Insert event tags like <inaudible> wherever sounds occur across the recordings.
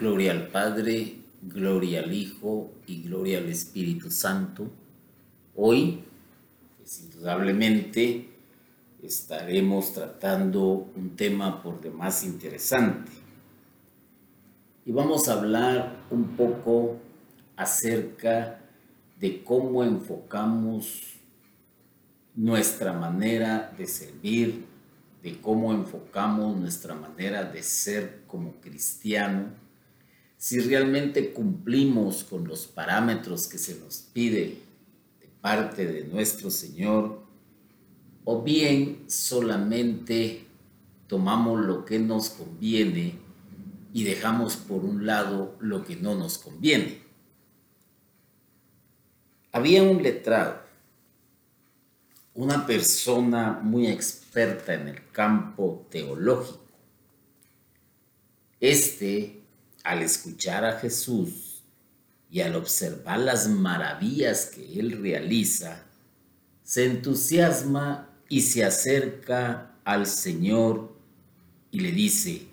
Gloria al Padre, gloria al Hijo y gloria al Espíritu Santo. Hoy, pues, indudablemente, estaremos tratando un tema por demás interesante. Y vamos a hablar un poco acerca de cómo enfocamos nuestra manera de servir, de cómo enfocamos nuestra manera de ser como cristiano si realmente cumplimos con los parámetros que se nos pide de parte de nuestro Señor, o bien solamente tomamos lo que nos conviene y dejamos por un lado lo que no nos conviene. Había un letrado, una persona muy experta en el campo teológico. Este al escuchar a Jesús y al observar las maravillas que Él realiza, se entusiasma y se acerca al Señor y le dice,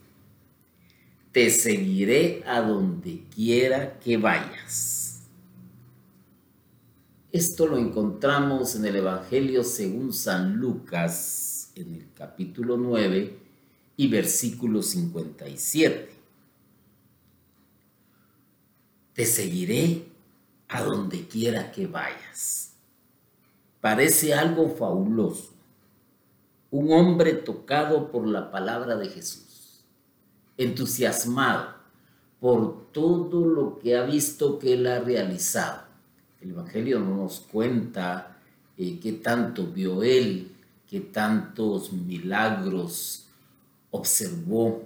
te seguiré a donde quiera que vayas. Esto lo encontramos en el Evangelio según San Lucas, en el capítulo 9 y versículo 57 te seguiré a donde quiera que vayas. Parece algo fabuloso. Un hombre tocado por la palabra de Jesús, entusiasmado por todo lo que ha visto que él ha realizado. El Evangelio no nos cuenta eh, qué tanto vio él, qué tantos milagros observó,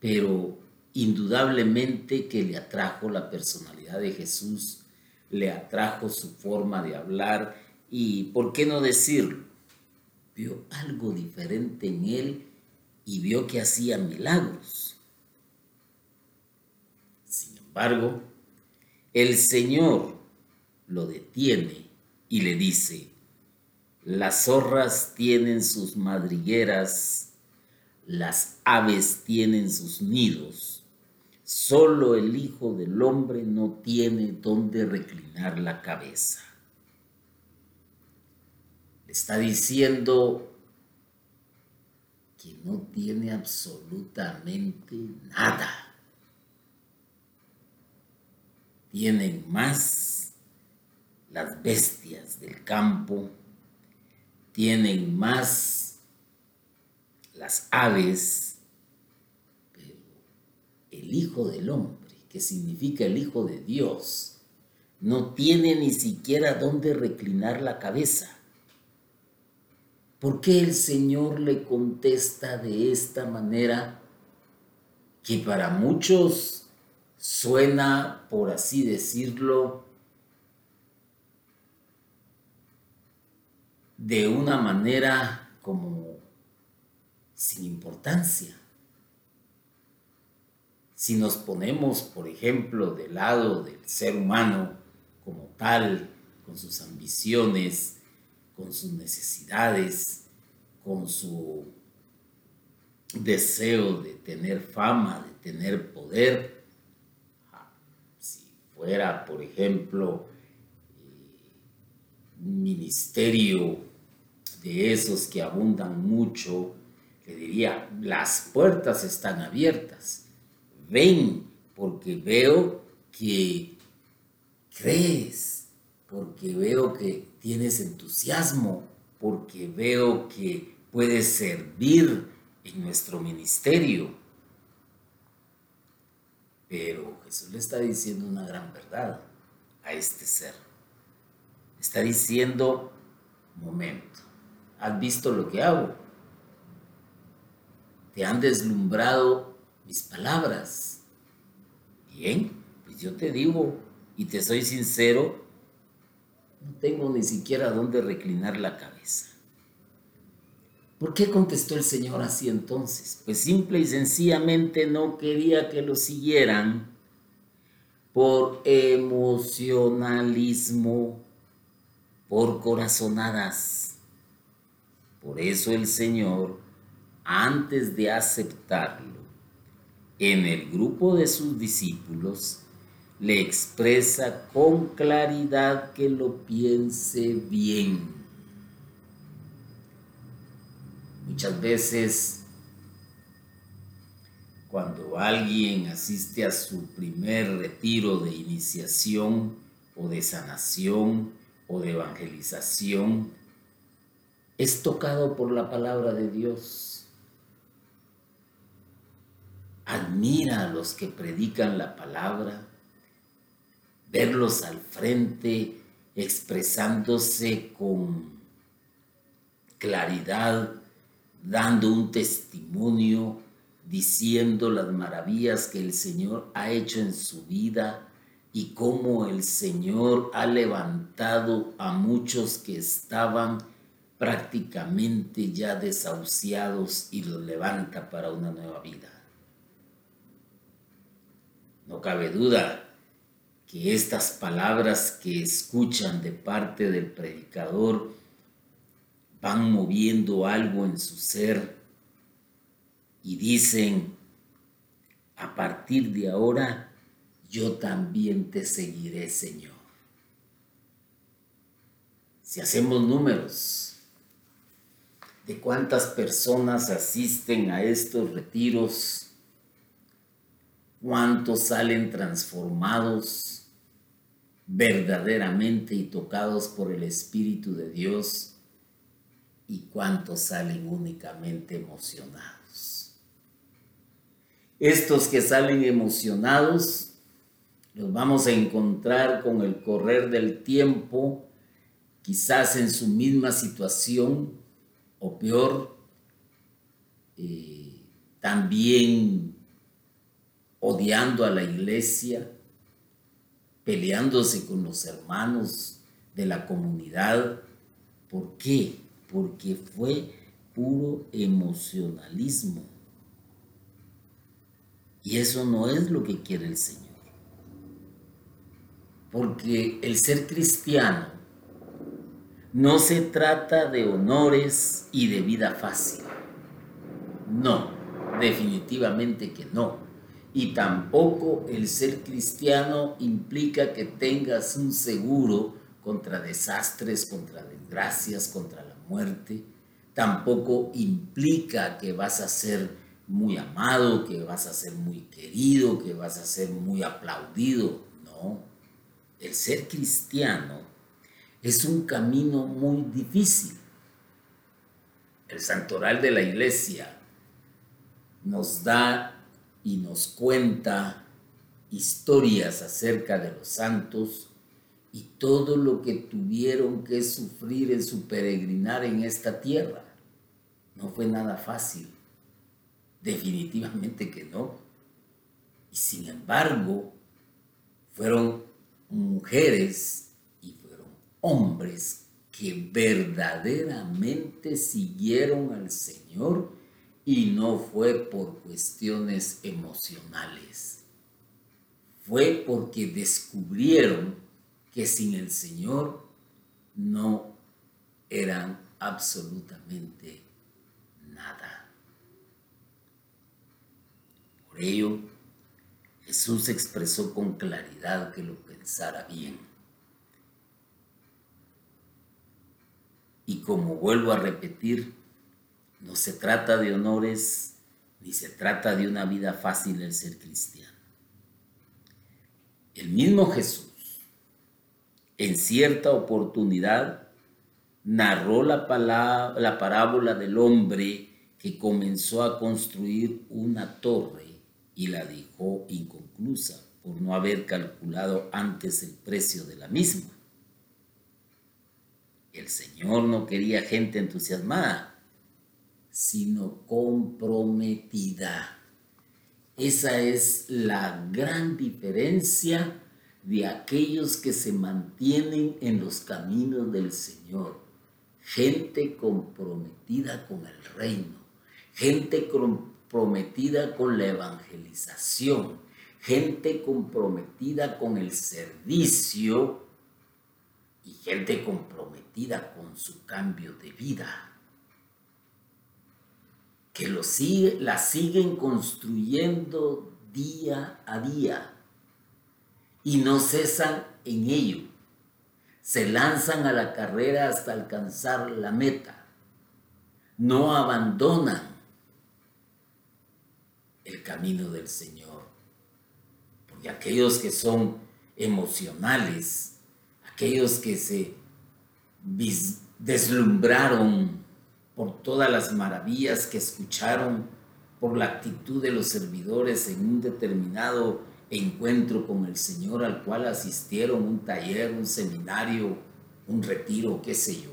pero indudablemente que le atrajo la personalidad de Jesús, le atrajo su forma de hablar y, ¿por qué no decirlo? Vio algo diferente en él y vio que hacía milagros. Sin embargo, el Señor lo detiene y le dice, las zorras tienen sus madrigueras, las aves tienen sus nidos Solo el Hijo del Hombre no tiene donde reclinar la cabeza. Le está diciendo que no tiene absolutamente nada. Tienen más las bestias del campo, tienen más las aves, el Hijo del Hombre, que significa el Hijo de Dios, no tiene ni siquiera dónde reclinar la cabeza. ¿Por qué el Señor le contesta de esta manera que para muchos suena, por así decirlo, de una manera como sin importancia? Si nos ponemos, por ejemplo, del lado del ser humano como tal, con sus ambiciones, con sus necesidades, con su deseo de tener fama, de tener poder, ah, si fuera, por ejemplo, eh, un ministerio de esos que abundan mucho, le diría, las puertas están abiertas ven porque veo que crees, porque veo que tienes entusiasmo, porque veo que puedes servir en nuestro ministerio. Pero Jesús le está diciendo una gran verdad a este ser. Está diciendo, momento, ¿has visto lo que hago? ¿Te han deslumbrado mis palabras. Bien, pues yo te digo y te soy sincero, no tengo ni siquiera dónde reclinar la cabeza. ¿Por qué contestó el Señor así entonces? Pues simple y sencillamente no quería que lo siguieran por emocionalismo, por corazonadas. Por eso el Señor, antes de aceptarlo, en el grupo de sus discípulos, le expresa con claridad que lo piense bien. Muchas veces cuando alguien asiste a su primer retiro de iniciación o de sanación o de evangelización, es tocado por la palabra de Dios. Admira a los que predican la palabra, verlos al frente expresándose con claridad, dando un testimonio diciendo las maravillas que el Señor ha hecho en su vida y cómo el Señor ha levantado a muchos que estaban prácticamente ya desahuciados y los levanta para una nueva vida. No cabe duda que estas palabras que escuchan de parte del predicador van moviendo algo en su ser y dicen, a partir de ahora, yo también te seguiré, Señor. Si hacemos números de cuántas personas asisten a estos retiros, cuántos salen transformados verdaderamente y tocados por el Espíritu de Dios y cuántos salen únicamente emocionados. Estos que salen emocionados los vamos a encontrar con el correr del tiempo, quizás en su misma situación o peor, eh, también odiando a la iglesia, peleándose con los hermanos de la comunidad. ¿Por qué? Porque fue puro emocionalismo y eso no es lo que quiere el Señor. Porque el ser cristiano no se trata de honores y de vida fácil. No, definitivamente que no. Y tampoco el ser cristiano implica que tengas un seguro contra desastres, contra desgracias, contra la muerte. Tampoco implica que vas a ser muy amado, que vas a ser muy querido, que vas a ser muy aplaudido. No, el ser cristiano es un camino muy difícil. El santoral de la iglesia nos da y nos cuenta historias acerca de los santos y todo lo que tuvieron que sufrir en su peregrinar en esta tierra. No fue nada fácil. Definitivamente que no. Y sin embargo, fueron mujeres y fueron hombres que verdaderamente siguieron al Señor y no fue por cuestiones emocionales. Fue porque descubrieron que sin el Señor no eran absolutamente nada. Por ello, Jesús expresó con claridad que lo pensara bien. Y como vuelvo a repetir, no se trata de honores ni se trata de una vida fácil el ser cristiano. El mismo Jesús, en cierta oportunidad, narró la, la parábola del hombre que comenzó a construir una torre y la dejó inconclusa por no haber calculado antes el precio de la misma. El Señor no quería gente entusiasmada, sino comprometida. Esa es la gran diferencia de aquellos que se mantienen en los caminos del Señor. Gente comprometida con el reino, gente comprometida con la evangelización, gente comprometida con el servicio y gente comprometida con su cambio de vida. Que lo la siguen construyendo día a día y no cesan en ello. Se lanzan a la carrera hasta alcanzar la meta. No abandonan el camino del Señor. Porque aquellos que son emocionales, aquellos que se deslumbraron por todas las maravillas que escucharon, por la actitud de los servidores en un determinado encuentro con el Señor al cual asistieron, un taller, un seminario, un retiro, qué sé yo.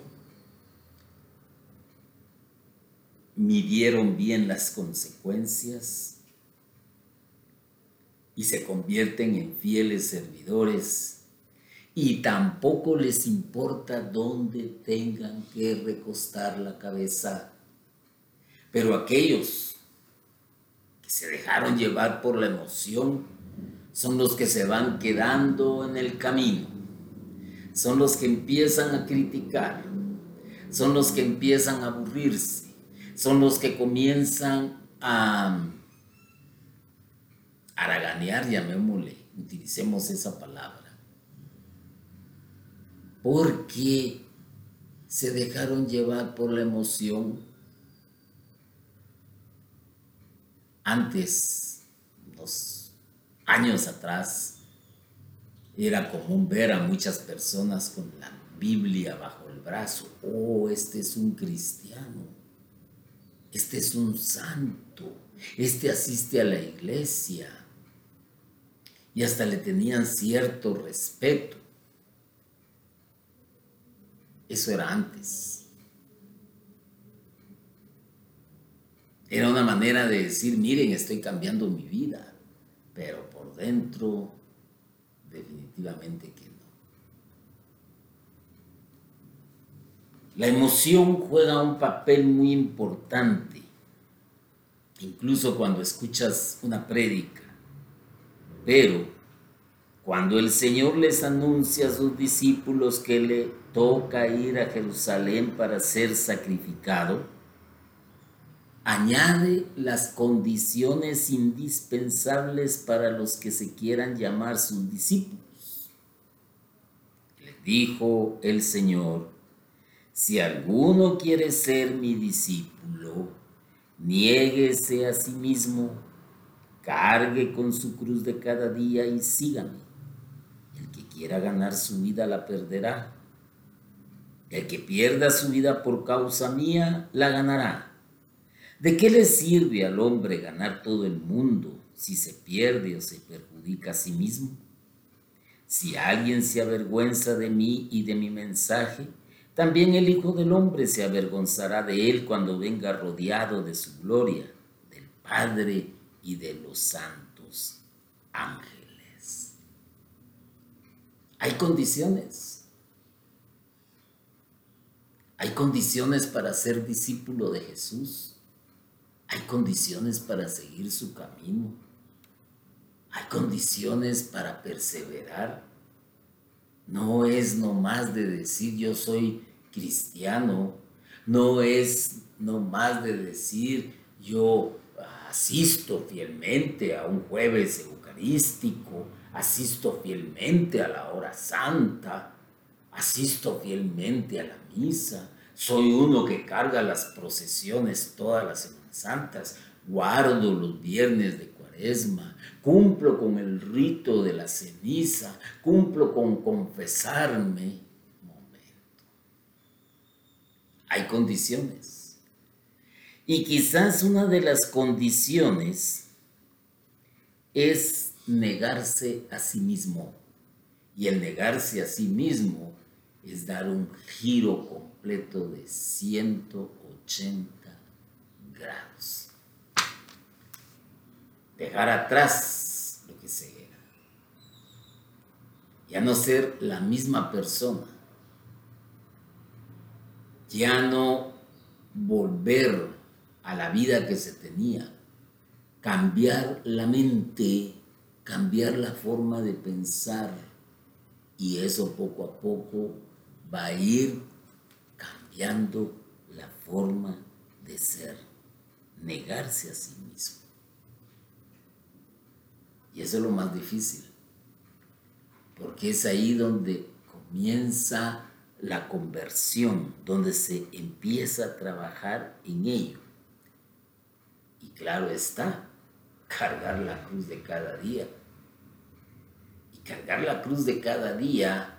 Midieron bien las consecuencias y se convierten en fieles servidores y tampoco les importa dónde tengan que recostar la cabeza. Pero aquellos que se dejaron llevar por la emoción son los que se van quedando en el camino, son los que empiezan a criticar, son los que empiezan a aburrirse, son los que comienzan a haraganear, llamémosle, utilicemos esa palabra porque se dejaron llevar por la emoción. Antes, dos años atrás, era común ver a muchas personas con la Biblia bajo el brazo. Oh, este es un cristiano. Este es un santo. Este asiste a la iglesia. Y hasta le tenían cierto respeto. Eso era antes. Era una manera de decir, miren, estoy cambiando mi vida, pero por dentro definitivamente que no. La emoción juega un papel muy importante, incluso cuando escuchas una prédica, pero cuando el Señor les anuncia a sus discípulos que le toca ir a Jerusalén para ser sacrificado, añade las condiciones indispensables para los que se quieran llamar sus discípulos. Le dijo el Señor, si alguno quiere ser mi discípulo, niéguese a sí mismo, cargue con su cruz de cada día y sígame. El que quiera ganar su vida la perderá el que pierda su vida por causa mía, la ganará. ¿De qué le sirve al hombre ganar todo el mundo si se pierde o se perjudica a sí mismo? Si alguien se avergüenza de mí y de mi mensaje, también el Hijo del Hombre se avergonzará de él cuando venga rodeado de su gloria, del Padre y de los santos ángeles. Hay condiciones hay condiciones para ser discípulo de Jesús. Hay condiciones para seguir su camino. Hay condiciones para perseverar. No es nomás de decir yo soy cristiano. No es nomás de decir yo asisto fielmente a un jueves eucarístico, asisto fielmente a la hora santa, asisto fielmente a la misa, soy uno que carga las procesiones todas las Semanas Santas, guardo los viernes de cuaresma, cumplo con el rito de la ceniza, cumplo con confesarme. Hay condiciones. Y quizás una de las condiciones es negarse a sí mismo. Y el negarse a sí mismo es dar un giro completo de 180 grados. Dejar atrás lo que se era. Ya no ser la misma persona. Ya no volver a la vida que se tenía. Cambiar la mente, cambiar la forma de pensar. Y eso poco a poco va a ir cambiando la forma de ser. negarse a sí mismo. Y eso es lo más difícil, porque es ahí donde comienza la conversión, donde se empieza a trabajar en ello. Y claro está, cargar la cruz de cada día. Y cargar la cruz de cada día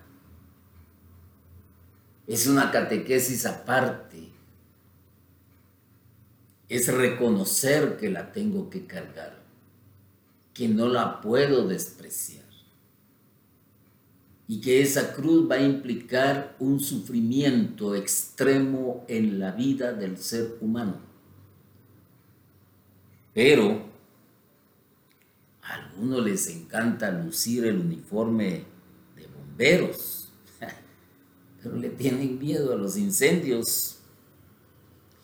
es una catequesis aparte. Es reconocer que la tengo que cargar, que no la puedo despreciar y que esa cruz va a implicar un sufrimiento extremo en la vida del ser humano. Pero a algunos les encanta lucir el uniforme de bomberos, pero le tienen miedo a los incendios.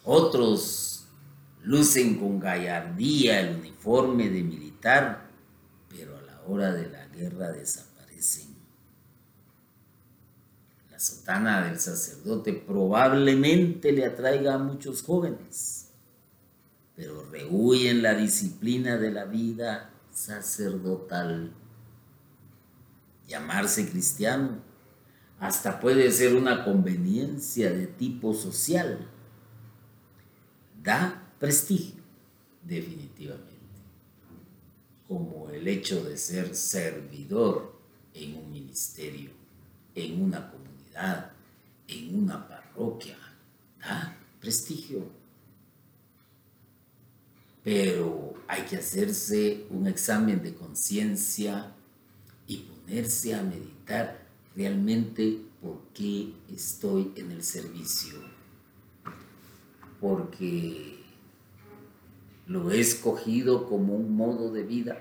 Otros lucen con gallardía el uniforme de militar, pero a la hora de la guerra desaparecen. La sotana del sacerdote probablemente le atraiga a muchos jóvenes, pero rehuyen la disciplina de la vida sacerdotal. Llamarse cristiano hasta puede ser una conveniencia de tipo social. Da prestigio, definitivamente, como el hecho de ser servidor en un ministerio, en una comunidad, en una parroquia. Da prestigio pero hay que hacerse un examen de conciencia y ponerse a meditar realmente por qué estoy en el servicio. Porque lo he escogido como un modo de vida.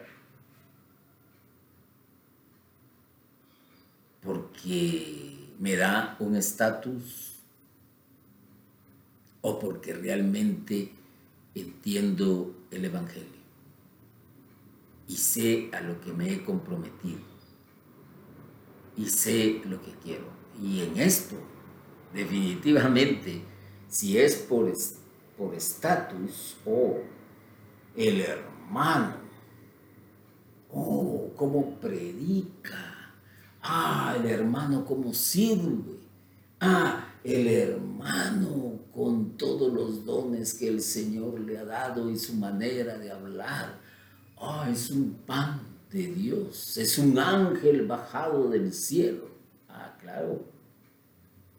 Porque me da un estatus o porque realmente entiendo el Evangelio y sé a lo que me he comprometido y sé lo que quiero. Y en esto, definitivamente, si es por por estatus o el hermano, oh, cómo predica, ah, el hermano cómo sirve, ah, el hermano con todos los dones que el Señor le ha dado y su manera de hablar. Oh, es un pan de Dios, es un ángel bajado del cielo. Ah, claro,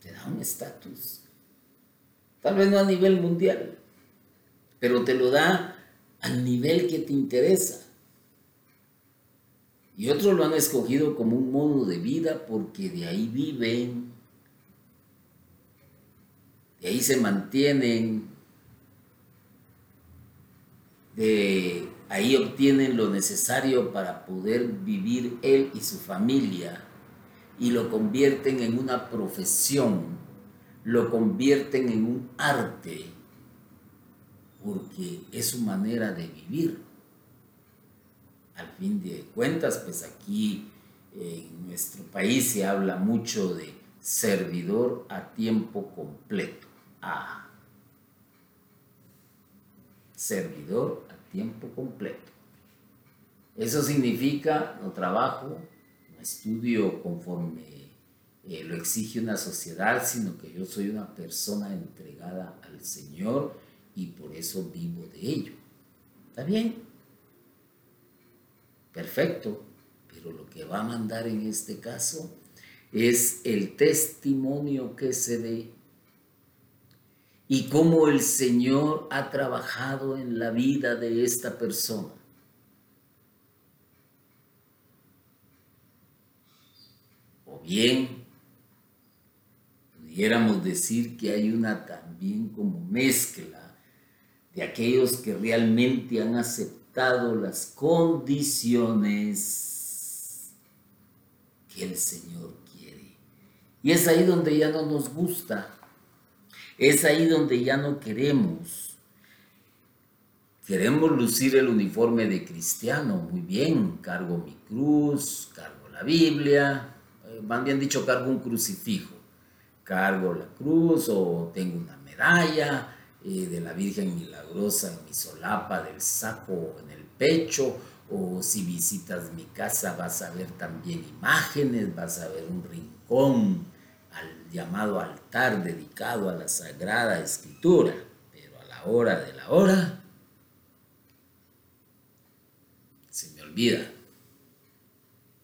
te da un estatus. Tal vez no a nivel mundial, pero te lo da al nivel que te interesa. Y otros lo han escogido como un modo de vida porque de ahí viven, y ahí se mantienen, de ahí obtienen lo necesario para poder vivir él y su familia y lo convierten en una profesión, lo convierten en un arte, porque es su manera de vivir. Al fin de cuentas, pues aquí en nuestro país se habla mucho de servidor a tiempo completo a servidor tiempo completo. Eso significa no trabajo, no estudio conforme eh, lo exige una sociedad, sino que yo soy una persona entregada al Señor y por eso vivo de ello. ¿Está bien? Perfecto, pero lo que va a mandar en este caso es el testimonio que se dé y cómo el Señor ha trabajado en la vida de esta persona. O bien, pudiéramos decir que hay una también como mezcla de aquellos que realmente han aceptado las condiciones que el Señor quiere. Y es ahí donde ya no nos gusta es ahí donde ya no queremos. Queremos lucir el uniforme de cristiano, muy bien, cargo mi cruz, cargo la Biblia, eh, más bien dicho, cargo un crucifijo, cargo la cruz o tengo una medalla eh, de la Virgen Milagrosa en mi solapa del saco en el pecho, o si visitas mi casa vas a ver también imágenes, vas a ver un rincón llamado altar dedicado a la Sagrada Escritura, pero a la hora de la hora se me olvida.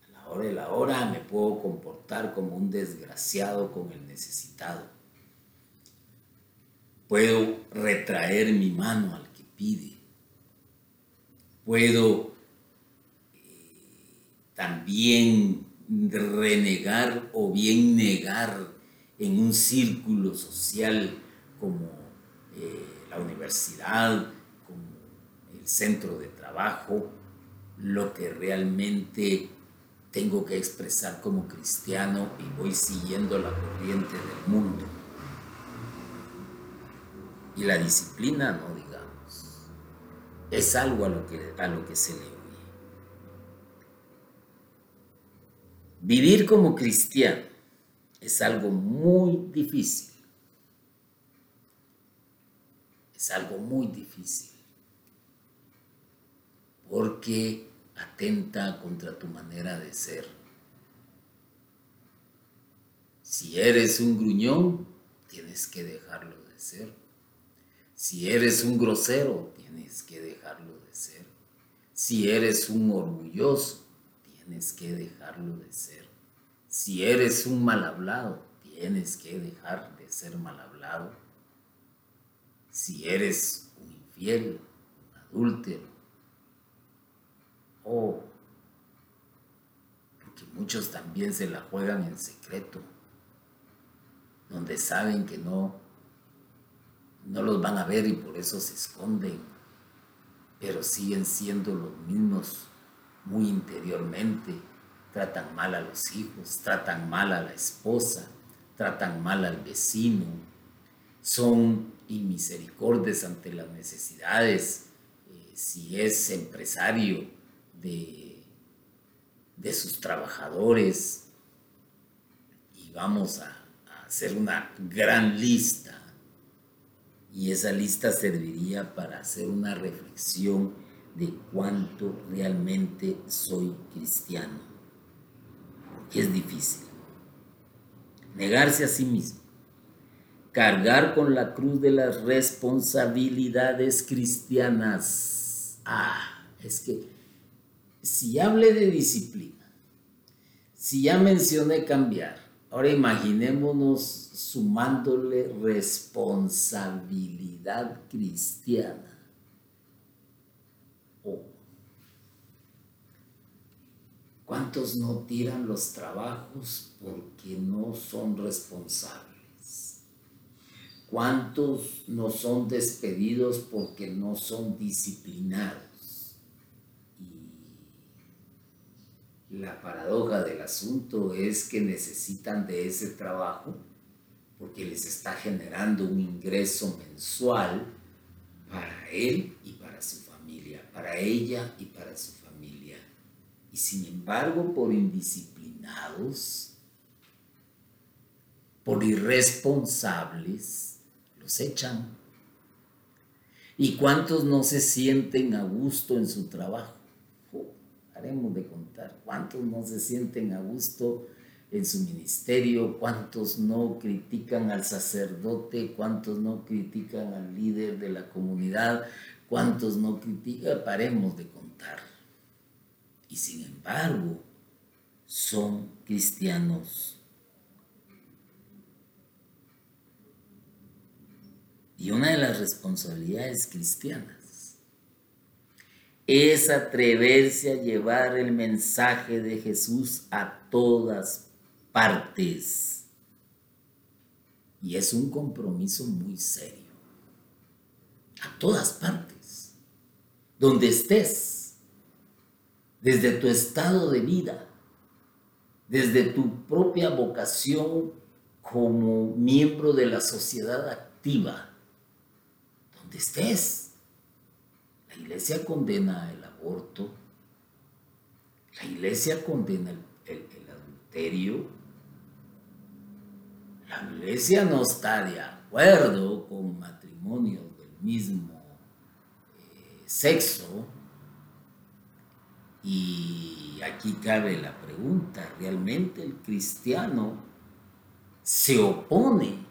A la hora de la hora me puedo comportar como un desgraciado con el necesitado. Puedo retraer mi mano al que pide. Puedo también renegar o bien negar en un círculo social como eh, la universidad, como el centro de trabajo, lo que realmente tengo que expresar como cristiano y voy siguiendo la corriente del mundo. Y la disciplina, no digamos, es algo a lo que, a lo que se le Vivir como cristiano es algo muy difícil. Es algo muy difícil. Porque atenta contra tu manera de ser. Si eres un gruñón, tienes que dejarlo de ser. Si eres un grosero, tienes que dejarlo de ser. Si eres un orgulloso, tienes que dejarlo de ser. Si eres un mal hablado, tienes que dejar de ser mal hablado. Si eres un infiel, un adúltero, o porque muchos también se la juegan en secreto, donde saben que no, no los van a ver y por eso se esconden, pero siguen siendo los mismos muy interiormente, tratan mal a los hijos, tratan mal a la esposa, tratan mal al vecino, son inmisericordes ante las necesidades, eh, si es empresario de, de sus trabajadores, y vamos a hacer una gran lista, y esa lista serviría para hacer una reflexión de cuánto realmente soy cristiano. Es difícil. Negarse a sí mismo. Cargar con la cruz de las responsabilidades cristianas. Ah, es que si hablé de disciplina, si ya mencioné cambiar, ahora imaginémonos sumándole responsabilidad cristiana ¿Cuántos no tiran los trabajos porque no son responsables? ¿Cuántos no son despedidos porque no son disciplinados? Y la paradoja del asunto es que necesitan de ese trabajo porque les está generando un ingreso mensual para él y para su familia, para ella y para su y sin embargo, por indisciplinados, por irresponsables, los echan. ¿Y cuántos no se sienten a gusto en su trabajo? haremos de contar. ¿Cuántos no se sienten a gusto en su ministerio? ¿Cuántos no critican al sacerdote? ¿Cuántos no critican al líder de la comunidad? ¿Cuántos no critican? Paremos de contar y sin embargo son cristianos. Y una de las responsabilidades cristianas es atreverse a llevar el mensaje de Jesús a todas partes. Y es un compromiso muy serio. A todas partes. Donde estés desde tu estado de vida, desde tu propia vocación como miembro de la sociedad activa, donde estés. La iglesia condena el aborto, la iglesia condena el, adulterio, la iglesia no está de acuerdo con matrimonio matrimonios del mismo eh, sexo. Y aquí cabe la pregunta, ¿realmente el cristiano se opone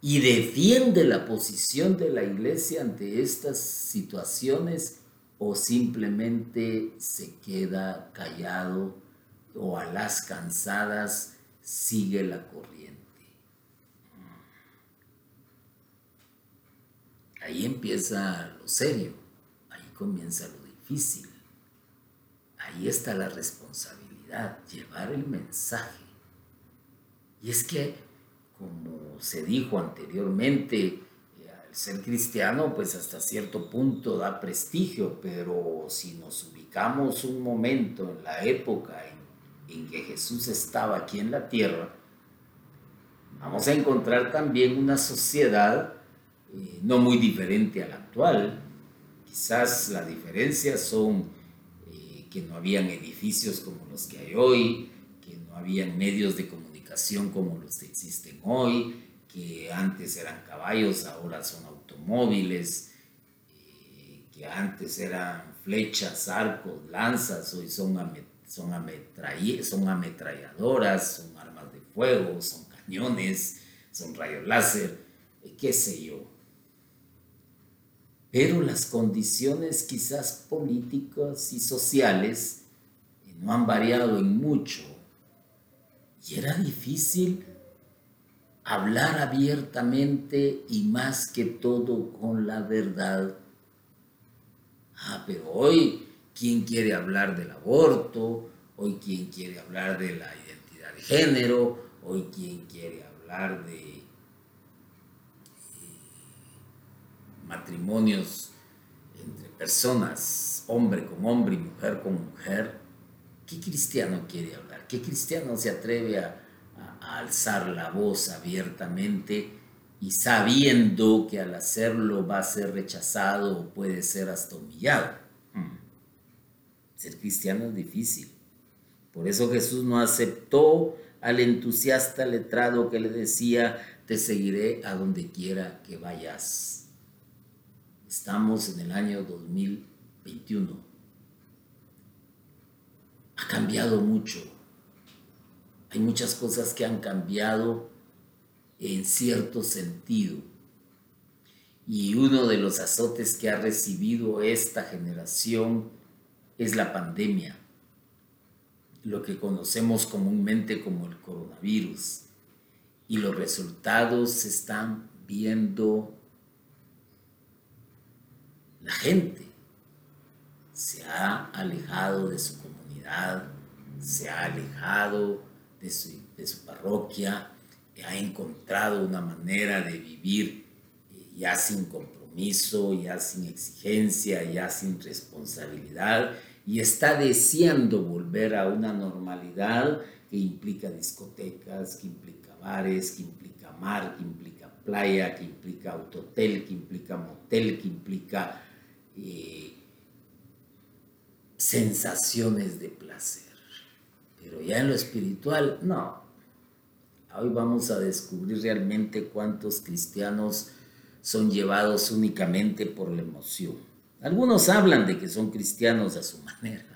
y defiende la posición de la iglesia ante estas situaciones o simplemente se queda callado o a las cansadas sigue la corriente. Ahí empieza lo serio, ahí comienza lo difícil, ahí está la responsabilidad, llevar el mensaje. Y es que, como se dijo anteriormente, eh, al ser cristiano, pues hasta cierto punto da prestigio, pero si nos ubicamos un momento en la época en que Jesús estaba aquí en la tierra, vamos a encontrar también una sociedad eh, no muy diferente a la actual. Quizás la diferencia son eh, que no habían edificios como los que hay hoy, que no habían medios de comunicación como los que existen hoy, que antes eran caballos, ahora son automóviles, eh, que antes eran flechas, arcos, lanzas, hoy son ametralladoras, son armas de fuego, son cañones, son rayos láser, eh, qué sé yo. Pero las condiciones quizás políticas y sociales eh, no han variado en mucho. Y era difícil hablar abiertamente y más que todo con la verdad. Ah, pero hoy quién quiere hablar del aborto, hoy quién quiere hablar de la identidad de género, hoy quién quiere hablar de eh, matrimonios entre personas, hombre con hombre y mujer con mujer. ¿Qué cristiano quiere hablar? ¿Qué cristiano se atreve a, alzar la voz abiertamente y sabiendo que al hacerlo va a ser rechazado o puede ser hasta humillado? Ser cristiano es difícil. Por eso Jesús no aceptó al entusiasta letrado que le decía, te seguiré a donde quiera que vayas. Estamos en el año 2021. Ha cambiado mucho. Hay muchas cosas que han cambiado en cierto sentido. Y uno de los azotes que ha recibido esta generación es la pandemia, lo que conocemos comúnmente como el coronavirus. Y los resultados se están viendo la gente. Se ha alejado de su comunidad, se ha alejado de su, de su parroquia, ha encontrado una manera de vivir eh, ya sin compromiso, ya sin exigencia, ya sin responsabilidad y está deseando volver a una normalidad que implica discotecas, que implica bares, que implica mar, que implica playa, que implica autotel, que implica motel, que implica eh, sensaciones de placer. Pero ya en lo espiritual, no. Hoy vamos a descubrir realmente cuántos cristianos son llevados únicamente por la emoción algunos hablan de que son cristianos a su <laughs> manera.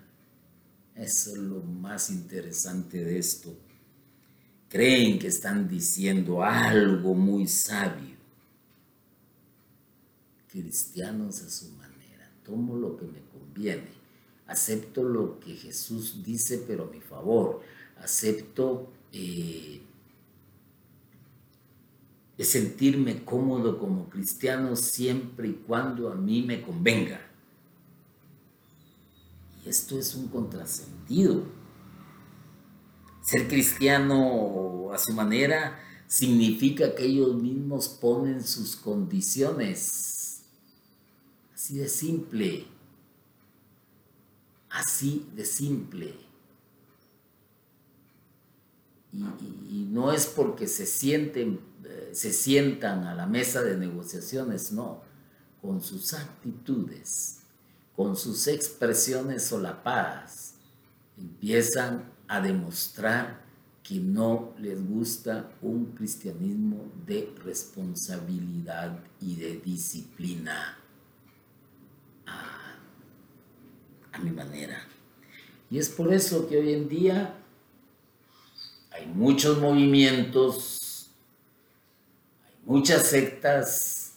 Eso es lo más interesante de esto. Creen que están diciendo algo muy sabio. Cristianos a su manera. Tomo lo que me conviene. Acepto lo que Jesús dice, pero a mi favor. Acepto eh, sentirme cómodo como cristiano siempre y cuando a mí me convenga. Y esto es un contrasentido. Ser cristiano a su manera significa que ellos mismos ponen sus condiciones. Así de simple. Así de simple. Y, no es porque se sienten se sientan a la mesa de negociaciones, no, con sus actitudes, con sus expresiones solapadas, empiezan a demostrar que no les gusta un cristianismo de responsabilidad y de disciplina a, mi manera. Y es por eso que hoy en día hay muchos movimientos, hay muchas sectas,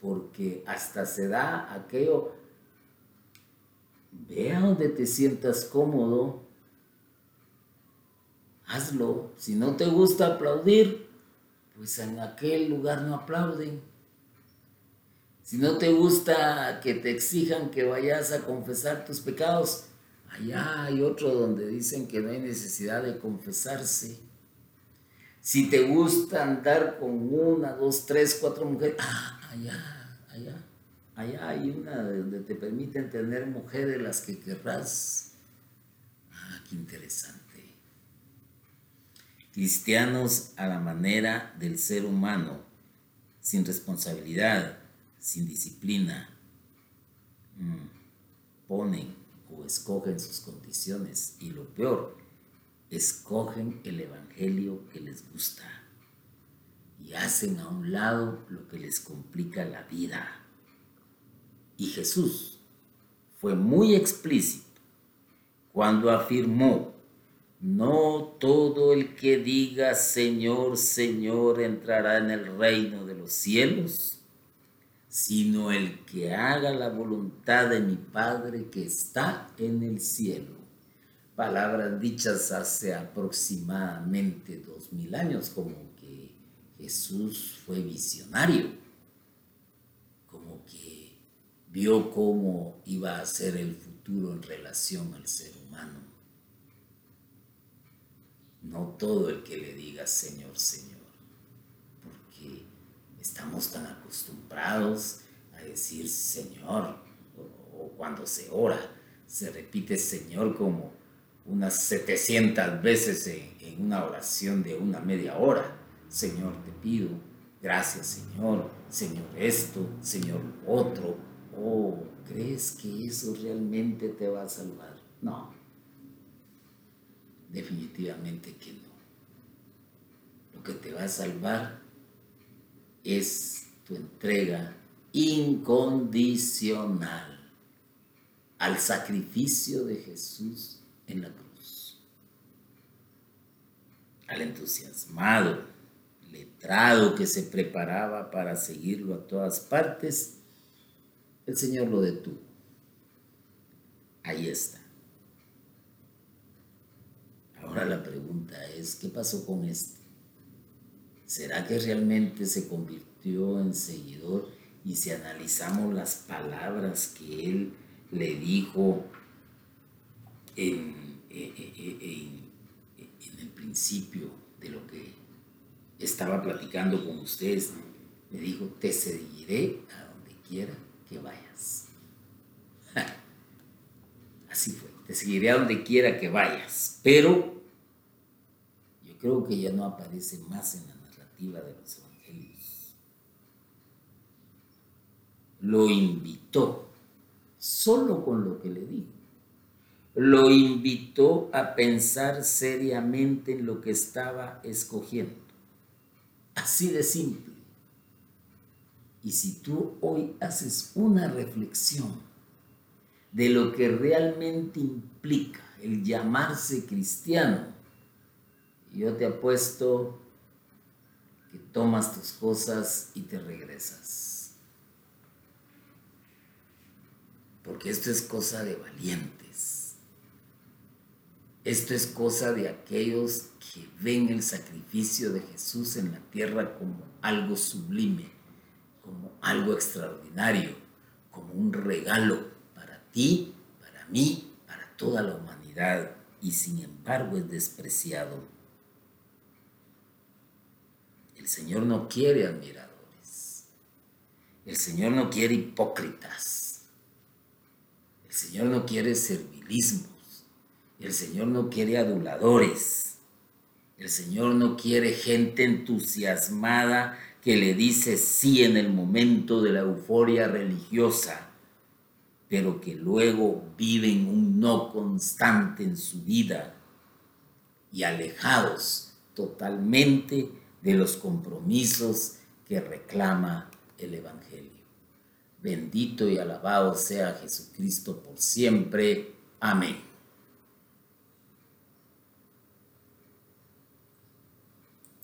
porque hasta se da aquello, vea donde te sientas cómodo, hazlo. Si no te gusta aplaudir, pues en aquel lugar no aplauden. Si no te gusta que te exijan que vayas a confesar tus pecados, allá hay otro donde dicen que no hay necesidad de confesarse. Si te gusta andar con una, dos, tres, cuatro mujeres, ah, allá, allá, allá hay una donde te permiten tener mujeres las que querrás. Ah, qué interesante cristianos a la manera del ser humano, sin responsabilidad, sin disciplina, mm, ponen o escogen sus condiciones y lo peor, escogen el Evangelio que les gusta y hacen a un lado lo que les complica la vida. Y Jesús fue muy explícito cuando afirmó no todo el que diga Señor, Señor entrará en el reino de los cielos, sino el que haga la voluntad de mi Padre que está en el cielo. Palabras dichas hace aproximadamente dos mil años, como que Jesús fue visionario, como que vio cómo iba a ser el futuro en relación al ser humano no todo el que le diga Señor, Señor, estamos tan acostumbrados a decir Señor, o, cuando se ora, se repite Señor como unas 700 veces en, en una oración de una media hora. Señor, te pido, gracias Señor, Señor esto, Señor otro. Oh, ¿crees que eso realmente te va a salvar? No, Definitivamente que no. Lo que te va a salvar es tu entrega incondicional al sacrificio de Jesús en la cruz. Al entusiasmado, letrado que se preparaba para seguirlo a todas partes, el Señor lo detuvo. Ahí está. Ahora la pregunta es, ¿qué pasó con este? ¿Será que realmente se convirtió en seguidor? Y si analizamos las palabras que él le dijo en, el principio de lo que estaba platicando con ustedes, me dijo, te seguiré a donde quiera que vayas. <laughs> Así fue, te seguiré a donde quiera que vayas, pero creo que ya no aparece más en la de los evangelios. Lo invitó, solo con lo que le dijo. Lo invitó a pensar seriamente en lo que estaba escogiendo. Así de simple. Y si tú hoy haces una reflexión de lo que realmente implica el llamarse cristiano, yo te apuesto tomas tus cosas y te regresas. Porque esto es cosa de valientes. Esto es cosa de aquellos que ven el sacrificio de Jesús en la tierra como algo sublime, como algo extraordinario, como un regalo para ti, para mí, para toda la humanidad, y sin embargo es despreciado el Señor no quiere admiradores. El Señor no quiere hipócritas. El Señor no quiere servilismos. El Señor no quiere aduladores. El Señor no quiere gente entusiasmada que le dice sí en el momento de la euforia religiosa, pero que luego viven un no constante en su vida y alejados totalmente de los compromisos que reclama el Evangelio. Bendito y alabado sea Jesucristo por siempre. Amén.